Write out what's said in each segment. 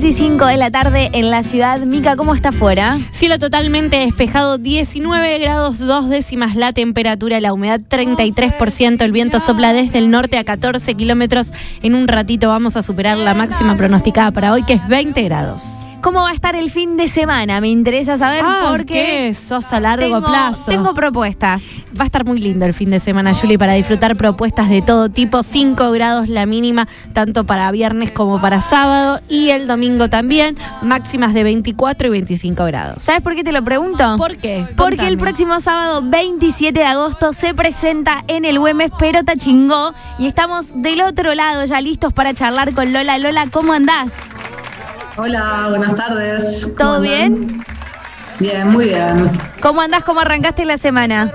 Las 3 y 5 de la tarde en la ciudad. Mica, ¿cómo está afuera? Cielo totalmente despejado, 19 grados dos décimas la temperatura, la humedad 33%, el viento sopla desde el norte a 14 kilómetros. En un ratito vamos a superar la máxima pronosticada para hoy, que es 20 grados. ¿Cómo va a estar el fin de semana? Me interesa saber Ah, porque ¿qué? Sos a largo tengo, plazo. tengo propuestas. Va a estar muy lindo el fin de semana, Juli, para disfrutar propuestas de todo tipo. 5 grados la mínima, tanto para viernes como para sábado. Y el domingo también, máximas de 24 y 25 grados. ¿Sabes por qué te lo pregunto? ¿Por qué? Porque el próximo sábado 27 de agosto se presenta en el Güemes Perota Chingó y estamos del otro lado ya listos para charlar con Lola. Lola, ¿cómo andás? Hola, buenas tardes. ¿Cómo ¿Todo andan? bien? Bien, muy bien. ¿Cómo andás? ¿Cómo arrancaste la semana?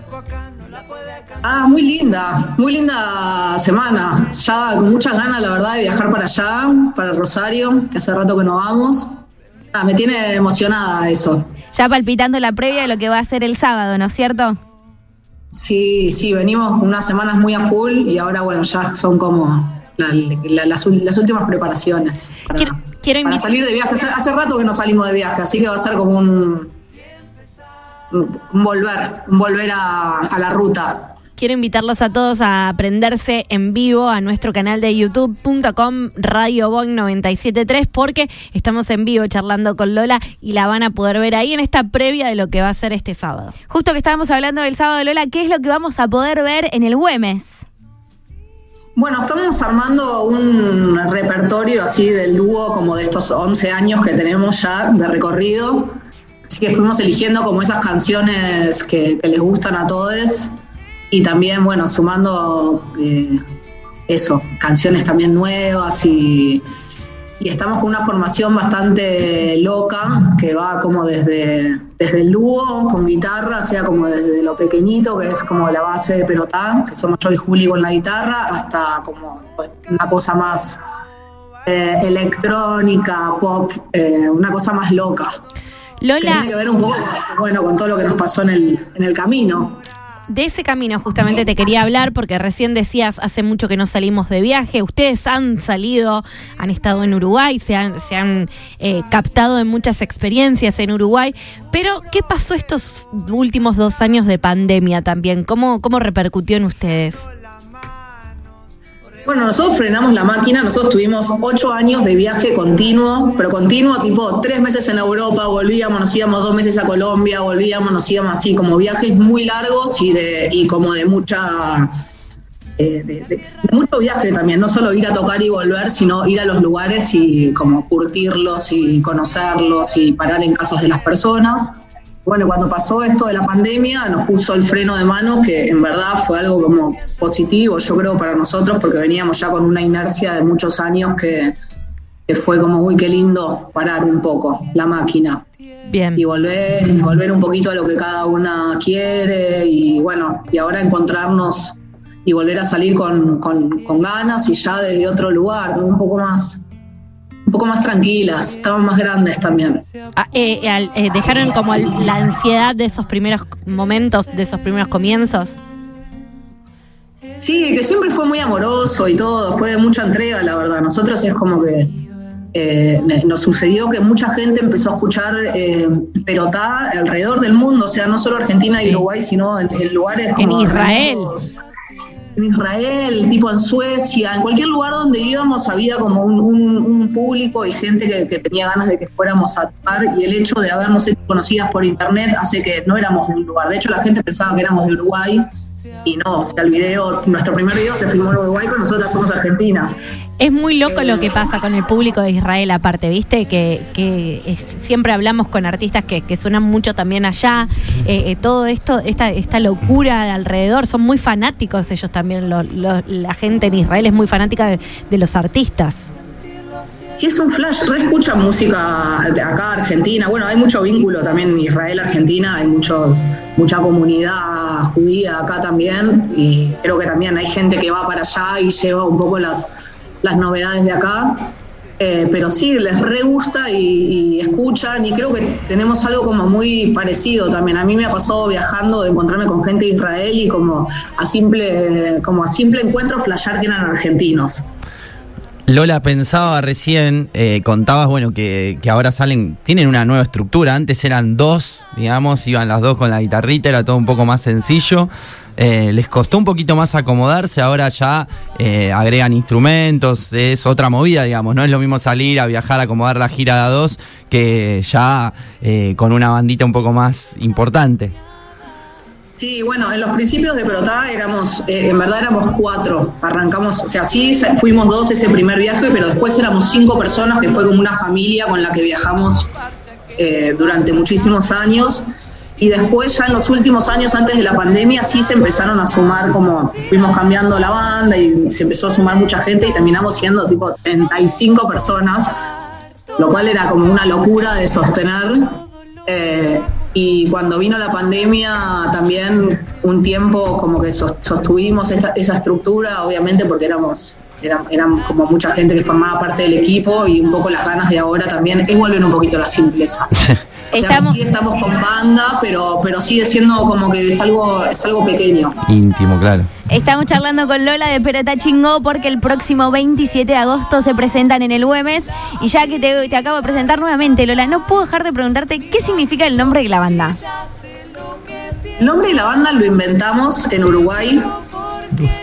Ah, muy linda, muy linda semana. Ya con muchas ganas, la verdad, de viajar para allá, para Rosario, que hace rato que no vamos. Ah, me tiene emocionada eso. Ya palpitando la previa de lo que va a ser el sábado, ¿no es cierto? Sí, sí, venimos unas semanas muy a full y ahora, bueno, ya son como la- la- las, últimas preparaciones para, Quiero- quiero para salir de viaje. Hace, hace rato que no salimos de viaje, así que va a ser como un, volver, un volver a, a la ruta. Quiero invitarlos a todos a prenderse en vivo a nuestro canal de youtube.com Radio Boing 973 porque estamos en vivo charlando con Lola y la van a poder ver ahí en esta previa de lo que va a ser este sábado. Justo que estábamos hablando del sábado, Lola, ¿qué es lo que vamos a poder ver en el Güemes? Bueno, estamos armando un repertorio así del dúo como de estos 11 años que tenemos ya de recorrido. Así que fuimos eligiendo como esas canciones que, les gustan a todos y también, bueno, sumando eh, eso, canciones también nuevas y, y estamos con una formación bastante loca que va como desde, desde el dúo con guitarra, o sea, como desde lo pequeñito, que es como la base de pelotán, que somos yo y Juli con la guitarra, hasta como pues, una cosa más eh, electrónica, pop, eh, una cosa más loca. Que Lola, tiene que ver un poco bueno, con todo lo que nos pasó en el, en el camino. De ese camino justamente te quería hablar porque recién decías hace mucho que no salimos de viaje. Ustedes han salido, han estado en Uruguay, se han, se han eh, captado en muchas experiencias en Uruguay. Pero, ¿qué pasó estos últimos dos años de pandemia también? ¿Cómo, cómo repercutió en ustedes? Bueno, nosotros frenamos la máquina, nosotros tuvimos ocho años de viaje continuo, pero continuo, tipo tres meses en Europa, volvíamos, nos íbamos dos meses a Colombia, volvíamos, nos íbamos así, como viajes muy largos y, de, y como de mucha... eh, de, mucho viaje también, no solo ir a tocar y volver, sino ir a los lugares y como curtirlos y conocerlos y parar en casas de las personas. Bueno, cuando pasó esto de la pandemia, nos puso el freno de mano, que en verdad fue algo como positivo, yo creo, para nosotros, porque veníamos ya con una inercia de muchos años que, que fue como, uy, qué lindo parar un poco la máquina Bien. y volver, y volver un poquito a lo que cada una quiere y bueno, y ahora encontrarnos y volver a salir con, con- con ganas y ya desde otro lugar, un poco más, poco más tranquilas, estamos más grandes también. Ah, eh, eh, eh, ¿Dejaron como la ansiedad de esos primeros momentos, de esos primeros comienzos? Sí, que siempre fue muy amoroso y todo, fue de mucha entrega, la verdad. Nosotros es como que eh, nos sucedió que mucha gente empezó a escuchar eh, Perotá alrededor del mundo, o sea, no solo Argentina y. Uruguay, sino en, en lugares En como Israel. remotos. En Israel, tipo en Suecia, en cualquier lugar donde íbamos había como un, público y gente que, que tenía ganas de que fuéramos a tocar y el hecho de habernos hecho conocidas por internet hace que no éramos de un lugar. De hecho, la gente pensaba que éramos de Uruguay y no, o sea, el video, nuestro primer video se filmó en Uruguay, pero nosotras somos argentinas. Es muy loco lo que pasa con el público de Israel aparte, ¿viste? Que, que es- siempre hablamos con artistas que, que suenan mucho también allá. Eh, eh, todo esto, esta, esta locura de alrededor, son muy fanáticos ellos también. lo- lo- la gente en Israel es muy fanática de, de los artistas. Y es un flash, re escucha música de acá, Argentina. Bueno, hay mucho vínculo también en Israel, Argentina, hay mucho, mucha comunidad judía acá también. Y creo que también hay gente que va para allá y lleva un poco las, las novedades de acá. Eh, pero sí, les re gusta y, escuchan y creo que tenemos algo como muy parecido también. A mí me ha pasado viajando de encontrarme con gente de Israel y como a simple, como a simple encuentro flashear que eran argentinos. Lola, pensaba recién, eh, contabas, bueno, que, ahora salen, tienen una nueva estructura. Antes eran dos, digamos, iban las dos con la guitarrita, era todo un poco más sencillo. Eh, les costó un poquito más acomodarse, ahora ya eh, agregan instrumentos, es otra movida, digamos, no es lo mismo salir a viajar, a acomodar la gira de a dos, que ya con una bandita un poco más importante. Sí, bueno, en los principios de Protá éramos, eh, en verdad éramos cuatro. Arrancamos, o sea, sí fuimos dos ese primer viaje, pero después éramos cinco personas, que fue como una familia con la que viajamos eh, durante muchísimos años. Y después, ya en los últimos años antes de la pandemia, sí se empezaron a sumar, como fuimos cambiando la banda y se empezó a sumar mucha gente y terminamos siendo tipo 35 personas, lo cual era como una locura de sostener. Eh, y cuando vino la pandemia también un tiempo como que sos- sostuvimos esta- esa estructura, obviamente porque éramos, eran, eran como mucha gente que formaba parte del equipo y un poco las ganas de ahora también es vuelven un poquito a la simpleza. O sea, Estamos- sí estamos con banda, pero, pero sigue siendo como que es algo, es algo pequeño. Íntimo, claro. Estamos charlando con Lola de Perota Chingó porque el próximo 27 de agosto se presentan en el Güemes. Y ya que te, te acabo de presentar nuevamente, Lola, no puedo dejar de preguntarte qué significa el nombre de la banda. El nombre de la banda lo inventamos en Uruguay.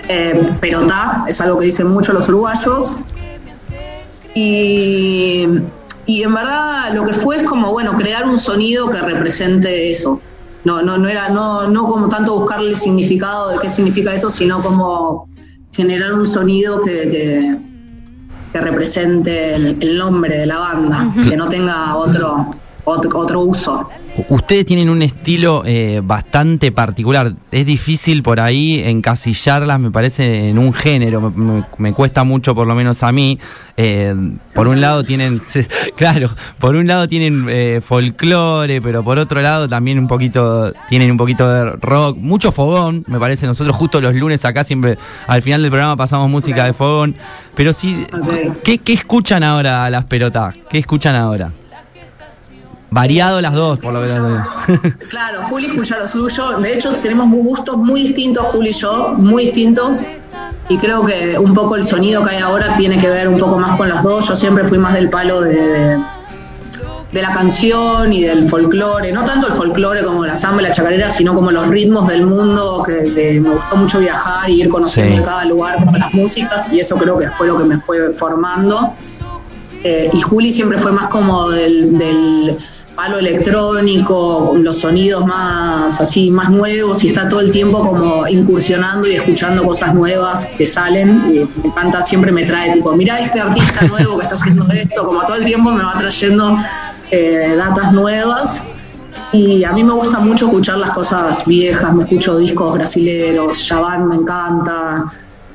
Eh, Perotá, es algo que dicen mucho los uruguayos. Y, y en verdad lo que fue es como, bueno, crear un sonido que represente eso. No, no, no era, no, no como tanto buscarle el significado de qué significa eso, sino como generar un sonido que, que, que represente el, el nombre de la banda, que no tenga otro, otro, otro uso. Ustedes tienen un estilo eh, bastante particular. Es difícil por ahí encasillarlas, me parece, en un género. Me, me- me cuesta mucho, por lo menos a mí. Eh, por un lado tienen, claro, por un lado tienen eh, folclore, pero por otro lado también un poquito, tienen un poquito de rock, mucho fogón, me parece. Nosotros justo los lunes acá siempre, al final del programa pasamos música de fogón. Pero sí. ¿qué, qué escuchan ahora las pelotas? ¿Qué escuchan ahora? Variado las dos, por lo menos. Claro, Juli escucha lo suyo. De hecho, tenemos gustos muy distintos, Juli y yo, muy distintos. Y creo que un poco el sonido que hay ahora tiene que ver un poco más con las dos. Yo siempre fui más del palo de, de, de la canción y del folclore. No tanto el folclore como la samba y la chacarera, sino como los ritmos del mundo, que, que me gustó mucho viajar y ir conociendo Sí. cada lugar como las músicas. Y eso creo que fue lo que me fue formando. Eh, y Juli siempre fue más como del, del palo electrónico, con los sonidos más así, más nuevos, y está todo el tiempo como incursionando y escuchando cosas nuevas que salen. Y me encanta, siempre me trae tipo, mira este artista nuevo que está haciendo esto, como todo el tiempo me va trayendo eh, datas nuevas. Y a mí me gusta mucho escuchar las cosas viejas, me escucho discos brasileros, Yavan me encanta.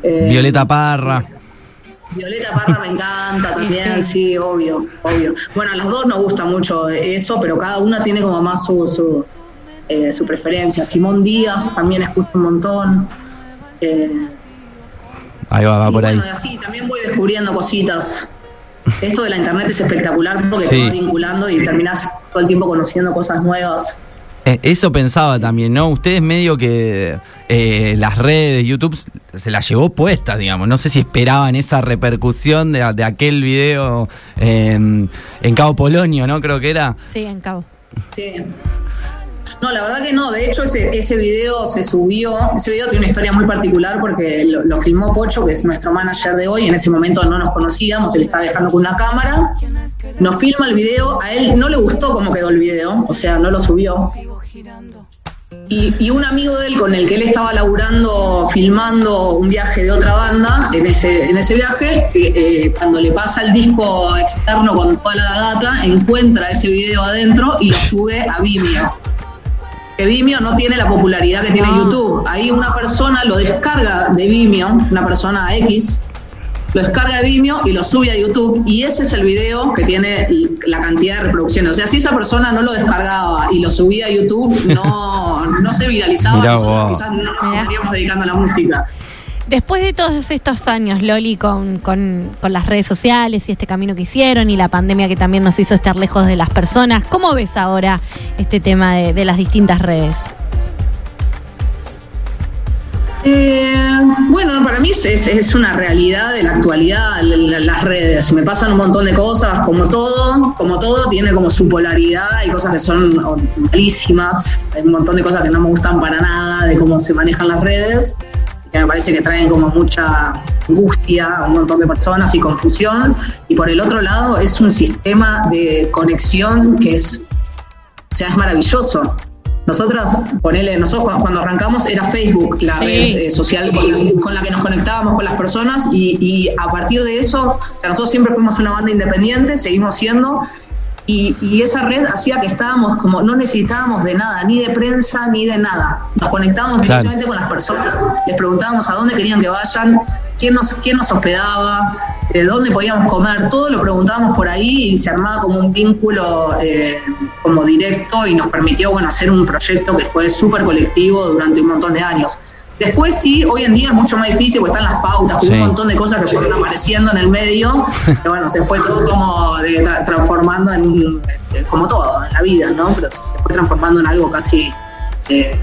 eh, Violeta Parra. Violeta Parra me encanta también, sí, obvio, obvio. Bueno, a las dos nos gusta mucho eso, pero cada una tiene como más su, su, eh, su preferencia. Simón Díaz también escucho un montón. Eh, Ahí va, va y por ahí. bueno, así también voy descubriendo cositas. Esto de la internet es espectacular porque Sí. te va vinculando y terminas todo el tiempo conociendo cosas nuevas. Eh, Eso pensaba también, ¿no? Ustedes medio que eh, las redes, YouTube, se las llevó puestas, digamos. No sé si esperaban esa repercusión de, de aquel video eh, en Cabo Polonio, ¿no? Creo que era. Sí, en cabo. Sí. No, la verdad que no. De hecho, ese, ese video se subió. Ese video tiene una historia muy particular porque lo, lo filmó Pocho, que es nuestro manager de hoy. En ese momento no nos conocíamos, él estaba viajando con una cámara. Nos filma el video. A él no le gustó cómo quedó el video, o sea, no lo subió. Y, y un amigo de él con el que él estaba laburando, filmando un viaje de otra banda, en ese, en ese viaje, eh, eh, cuando le pasa el disco externo con toda la data, encuentra ese video adentro y lo sube a Vimeo. Que Vimeo no tiene la popularidad que tiene No. YouTube. Ahí una persona lo descarga de Vimeo, una persona X, lo descarga de Vimeo y lo sube a YouTube y ese es el video que tiene la cantidad de reproducciones. O sea, si esa persona no lo descargaba y lo subía a YouTube, no, no se viralizaba, Mirá nosotros quizás no nos estaríamos dedicando a la música. Después de todos estos años, Loli, con, con- con las redes sociales y este camino que hicieron y la pandemia que también nos hizo estar lejos de las personas, ¿cómo ves ahora este tema de, de las distintas redes? Eh, bueno, para mí es, es- una realidad de la actualidad, la- la- las redes. Me pasan un montón de cosas, como todo, como todo, tiene como su polaridad. Hay cosas que son malísimas, hay un montón de cosas que no me gustan para nada de cómo se manejan las redes, que me parece que traen como mucha angustia a un montón de personas y confusión. Y por el otro lado, es un sistema de conexión que es o sea, es maravilloso. Nosotros, ponele, nosotros cu- cuando arrancamos era Facebook la Sí. red eh, social con la, con la que nos conectábamos con las personas y, y a partir de eso, o sea, nosotros siempre fuimos una banda independiente, seguimos siendo, y, y esa red hacía que estábamos como, no necesitábamos de nada, ni de prensa, ni de nada. Nos conectábamos Claro. directamente con las personas, les preguntábamos a dónde querían que vayan, quién nos, quién nos hospedaba, de dónde podíamos comer, todo lo preguntábamos por ahí y se armaba como un vínculo eh, como directo y nos permitió bueno, hacer un proyecto que fue súper colectivo durante un montón de años. Después sí, hoy en día es mucho más difícil porque están las pautas, hubo Sí. un montón de cosas que fueron apareciendo en el medio, que bueno, se fue todo como tra- transformando en, eh, como todo en la vida, ¿no? Pero se fue transformando en algo casi eh,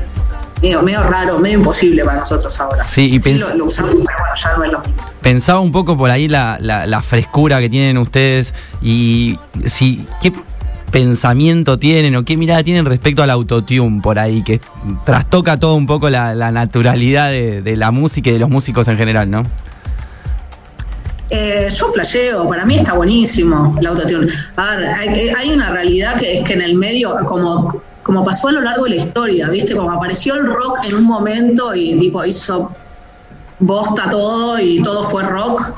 medio, medio raro, medio imposible para nosotros ahora. Sí, y lo, lo usamos, pero bueno, ya no es lo mismo. Pensaba un poco por ahí la, la- la frescura que tienen ustedes y si qué pensamiento tienen o qué mirada tienen respecto al autotune por ahí, que trastoca todo un poco la, naturalidad de, la música y de los músicos en general, ¿no? Eh, yo flasheo, para mí está buenísimo el autotune. A ver, hay, hay una realidad que es que en el medio, como, como pasó a lo largo de la historia, ¿viste? Como apareció el rock en un momento y tipo hizo bosta todo y todo fue rock.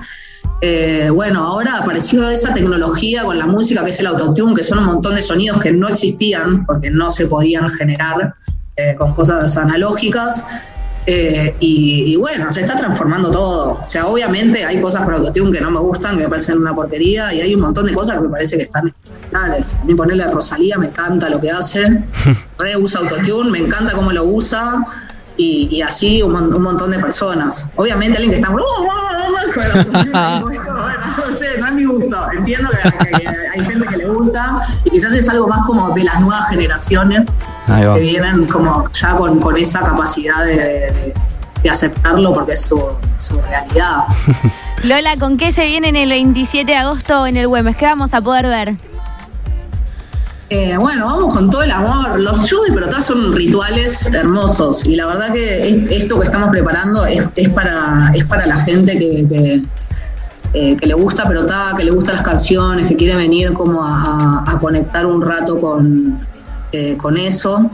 Eh, bueno, ahora apareció esa tecnología con la música que es el autotune, que son un montón de sonidos que no existían porque no se podían generar eh, con cosas analógicas. Eh, y, y bueno, se está transformando todo. O sea, obviamente hay cosas por autotune que no me gustan, que me parecen una porquería, y hay un montón de cosas que me parece que están espectaculares. A mí ponerle a Rosalía, me encanta lo que hace. Re usa autotune, me encanta cómo lo usa. Y, y así un montón de personas. Obviamente alguien que está... no sé, no es mi gusto. Entiendo que, hay gente que le gusta y quizás es algo más como de las nuevas generaciones que vienen como ya con, con esa capacidad de, de- de aceptarlo porque es su, su realidad. Lola, ¿con qué se viene en el 27 de agosto en el Güemes? ¿Qué vamos a poder ver? Eh, bueno, vamos con todo el amor. Los shows de pelotá son rituales hermosos y la verdad que es- esto que estamos preparando es, para, es para la gente que, eh, le gusta pelotá, que le gustan las canciones, que quiere venir como a, conectar un rato con, eh, con eso.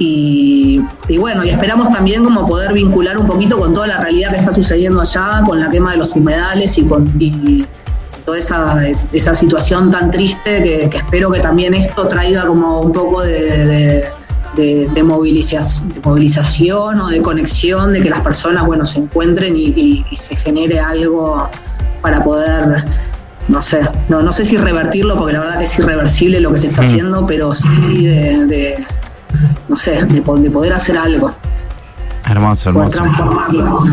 Y, bueno, y esperamos también como poder vincular un poquito con toda la realidad que está sucediendo allá, con la quema de los humedales y con toda esa, es- esa situación tan triste que, que espero que también esto traiga como un poco de, de, de- de moviliza- de movilización o de conexión, de que las personas bueno se encuentren y, y- y se genere algo para poder no sé, no, no sé si revertirlo, porque la verdad que es irreversible lo que se está Mm. haciendo, pero sí de, de, no sé, de, de poder hacer algo, Hermoso, hermoso.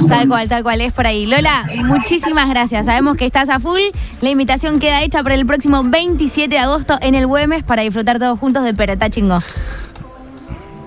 Tal cual, tal cual, es por ahí. Lola, muchísimas gracias. Sabemos que estás a full. La invitación queda hecha para el próximo 27 de agosto en el Güemes para disfrutar todos juntos de Pereta Chingo.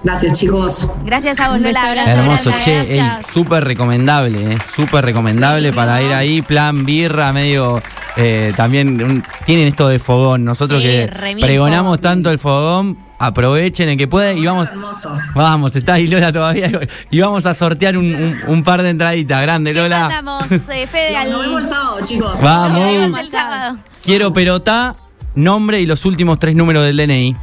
Gracias, chicos. Gracias a vos, Lola. Abrazo Hermoso, grande. che, ey, gracias. súper recomendable, eh, súper recomendable para ir ahí, plan birra, medio, eh, también un- tienen esto de fogón, nosotros Sí, que pregonamos fogón. tanto el fogón, aprovechen el que pueda y vamos, Hermoso. vamos, está ahí Lola todavía y vamos a sortear un, un- un par de entraditas, grande ¿Qué Lola. eh, Fede, al... Nos vemos el sábado, chicos. Vamos. Nos vemos el sábado. Quiero pelota, nombre y los últimos tres números del DNI.